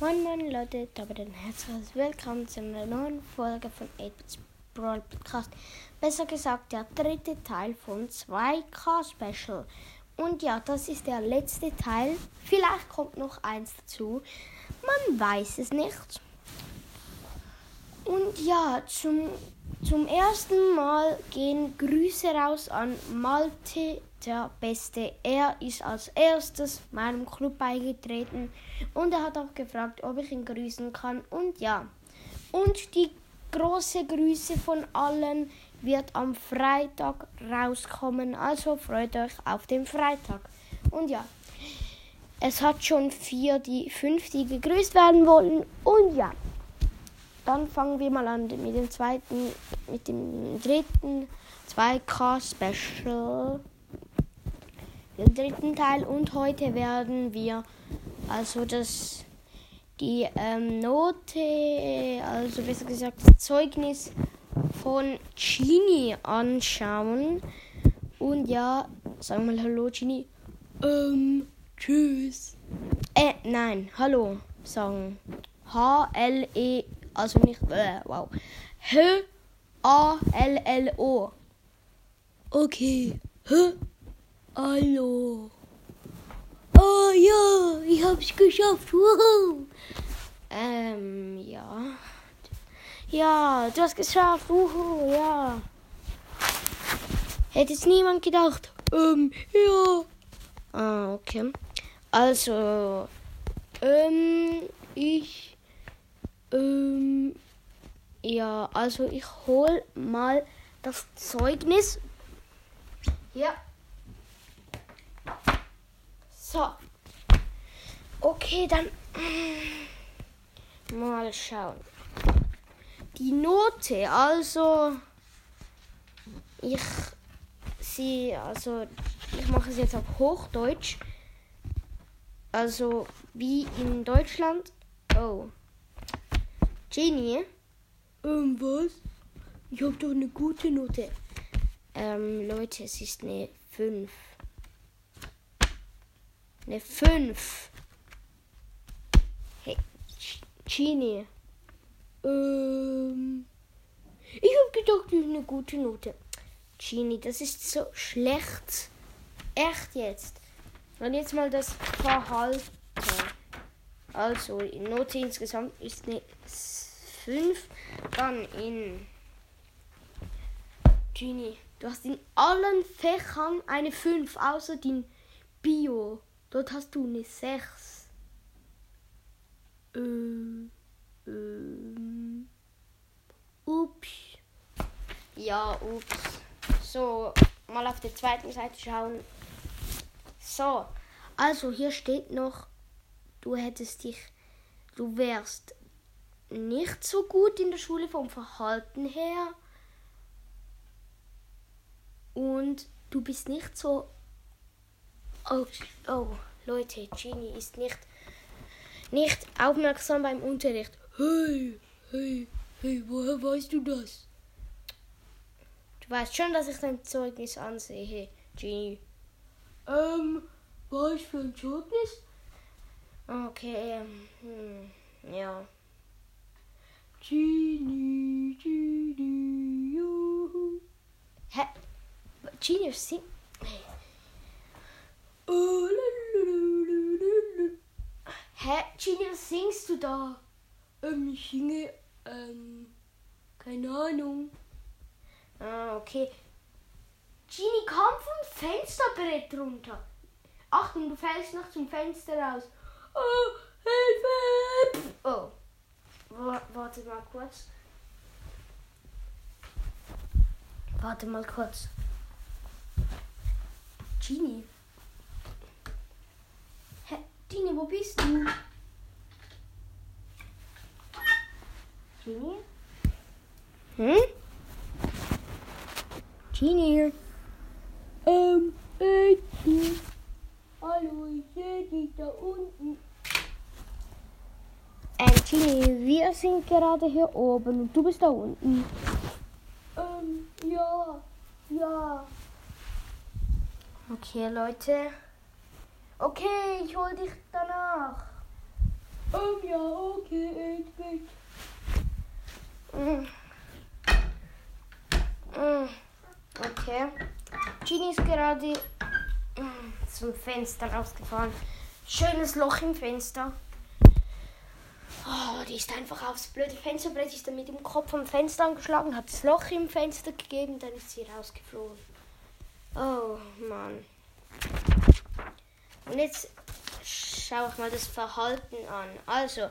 Moin Moin Leute, damit ein herzliches Willkommen zu einer neuen Folge von 8 Brawl Podcast. Besser gesagt, der dritte Teil von 2K Special. Und ja, das ist der letzte Teil. Vielleicht kommt noch eins dazu. Man weiß es nicht. Und ja, zum, zum ersten Mal gehen Grüße raus an Malte der Beste. Er ist als erstes meinem Club beigetreten und er hat auch gefragt, ob ich ihn grüßen kann. Und ja. Und die große Grüße von allen wird am Freitag rauskommen. Also freut euch auf den Freitag. Und ja. Es hat schon vier, die fünf, die gegrüßt werden wollen. Und ja. Dann fangen wir mal an mit dem zweiten, mit dem dritten 2K Special den dritten Teil und heute werden wir also das die ähm, Note, also besser gesagt das Zeugnis von Genie anschauen. Und ja, sagen wir mal Hallo Genie. Ähm, tschüss. Äh, nein, Hallo sagen. H-L-E, also nicht, äh, wow. H-A-L-L-O. Okay. H Hallo. Oh ja, ich hab's geschafft. Wuhu. Ähm, ja. Ja, du hast geschafft. Wuhu, ja. Hätte es niemand gedacht. Ähm, ja. Ah, okay. Also, ähm, ich, ähm, ja, also ich hol mal das Zeugnis. Ja. So. Okay, dann mal schauen. Die Note, also ich sie, also ich mache es jetzt auf Hochdeutsch. Also wie in Deutschland. Oh. Genie? Ähm, was? Ich habe doch eine gute Note. Ähm, Leute, es ist eine 5. Eine 5. Hey, Genie. Ähm. Ich habe gedacht, das ist eine gute Note. Genie, das ist so schlecht. Echt jetzt. Und jetzt mal das Verhalten. Also, die Note insgesamt ist eine 5. Dann in. Genie, du hast in allen Fächern eine 5, außer den Bio. Dort hast du eine 6. Ähm, ähm, ups. Ja, ups. So, mal auf der zweiten Seite schauen. So, also hier steht noch, du hättest dich, du wärst nicht so gut in der Schule vom Verhalten her. Und du bist nicht so Oh, oh, Leute, Genie ist nicht, nicht aufmerksam beim Unterricht. Hey, hey, hey, woher weißt du das? Du weißt schon, dass ich dein Zeugnis ansehe, Genie. Ähm, was für ein Zeugnis? Okay, ähm, hm, ja. Genie, Genie, juhu. Hä? Genie, sing... Hä, Genie, was singst du da? Ähm, ich singe, ähm, keine Ahnung. Ah, okay. Genie, komm vom Fensterbrett runter. Achtung, du fällst noch zum Fenster raus. Oh, Hilfe! Oh. Warte mal kurz. Warte mal kurz. Genie. Genie, wo bist du? Genie? Hm? Genie? Ähm, ich. Hallo, ich sehe dich da unten. Ähm, Genie, wir sind gerade hier oben und du bist da unten. Ähm, ja, ja. Okay, Leute. Okay, ich hol dich danach. Um, ja, okay, ich bin. Mm. Mm. Okay. Genie ist gerade mm, zum Fenster rausgefahren. Schönes Loch im Fenster. Oh, die ist einfach aufs blöde Fensterbrett, ist dann mit dem Kopf am Fenster angeschlagen, hat das Loch im Fenster gegeben, dann ist sie rausgeflogen. Oh Mann. Und jetzt schaue ich mal das Verhalten an. Also,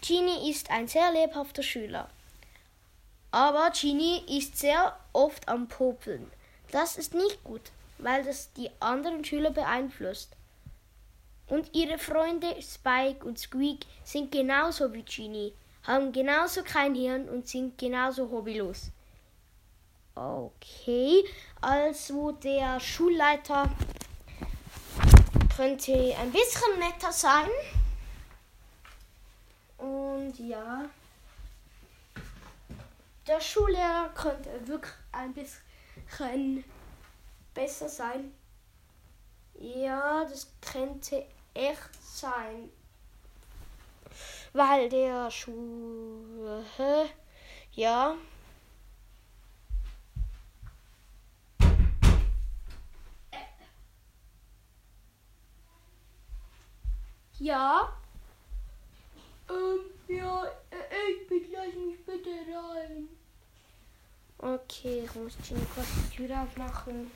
Genie ist ein sehr lebhafter Schüler. Aber Genie ist sehr oft am Popeln. Das ist nicht gut, weil das die anderen Schüler beeinflusst. Und ihre Freunde Spike und Squeak sind genauso wie Genie, haben genauso kein Hirn und sind genauso hobbylos. Okay, also der Schulleiter könnte ein bisschen netter sein. Und ja, der Schullehrer könnte wirklich ein bisschen besser sein. Ja, das könnte echt sein. Weil der Schuh. Ja. Ja. Ähm, ja, äh, ich lass mich bitte rein. Okay, ich muss Genie kurz die Tür aufmachen.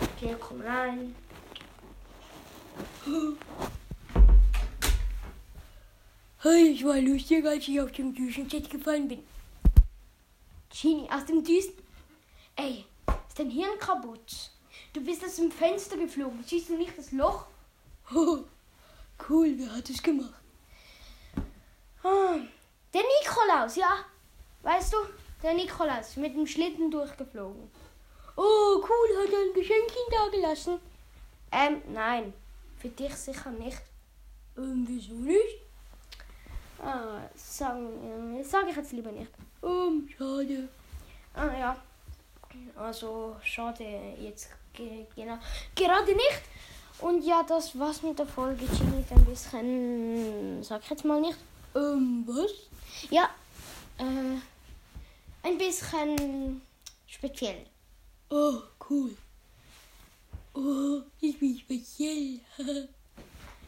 Okay, komm rein. Hey, ich war lustig, als ich auf dem Düsenset gefallen bin. Genie, aus dem Düsen. Ey, ist dein Hirn kaputt? Du bist aus dem Fenster geflogen. Siehst du nicht das Loch? cool, wer hat es gemacht? Ah, der Nikolaus, ja. Weißt du, der Nikolaus mit dem Schlitten durchgeflogen. Oh, cool, hat er ein Geschenkchen da gelassen? Ähm, nein. Für dich sicher nicht. Ähm, wieso nicht? Ah, sagen, äh, sage ich jetzt lieber nicht. Ähm, schade. Ah, ja. Also, schade jetzt genau. Gerade nicht. Und ja, das war's mit der Folge. Ist ein bisschen, sag ich jetzt mal nicht. Ähm, was? Ja, äh, ein bisschen speziell. Oh, cool. Oh, ich bin speziell.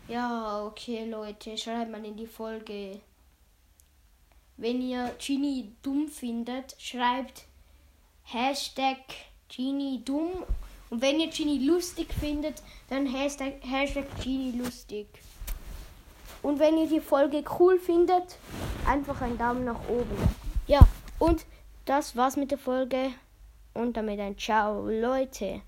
ja, okay, Leute, schreibt mal in die Folge. Wenn ihr Genie dumm findet, schreibt Hashtag Genie dumm. Und wenn ihr Genie lustig findet, dann Hashtag, Hashtag Genie lustig. Und wenn ihr die Folge cool findet, einfach einen Daumen nach oben. Ja, und das war's mit der Folge. Und damit ein Ciao, Leute.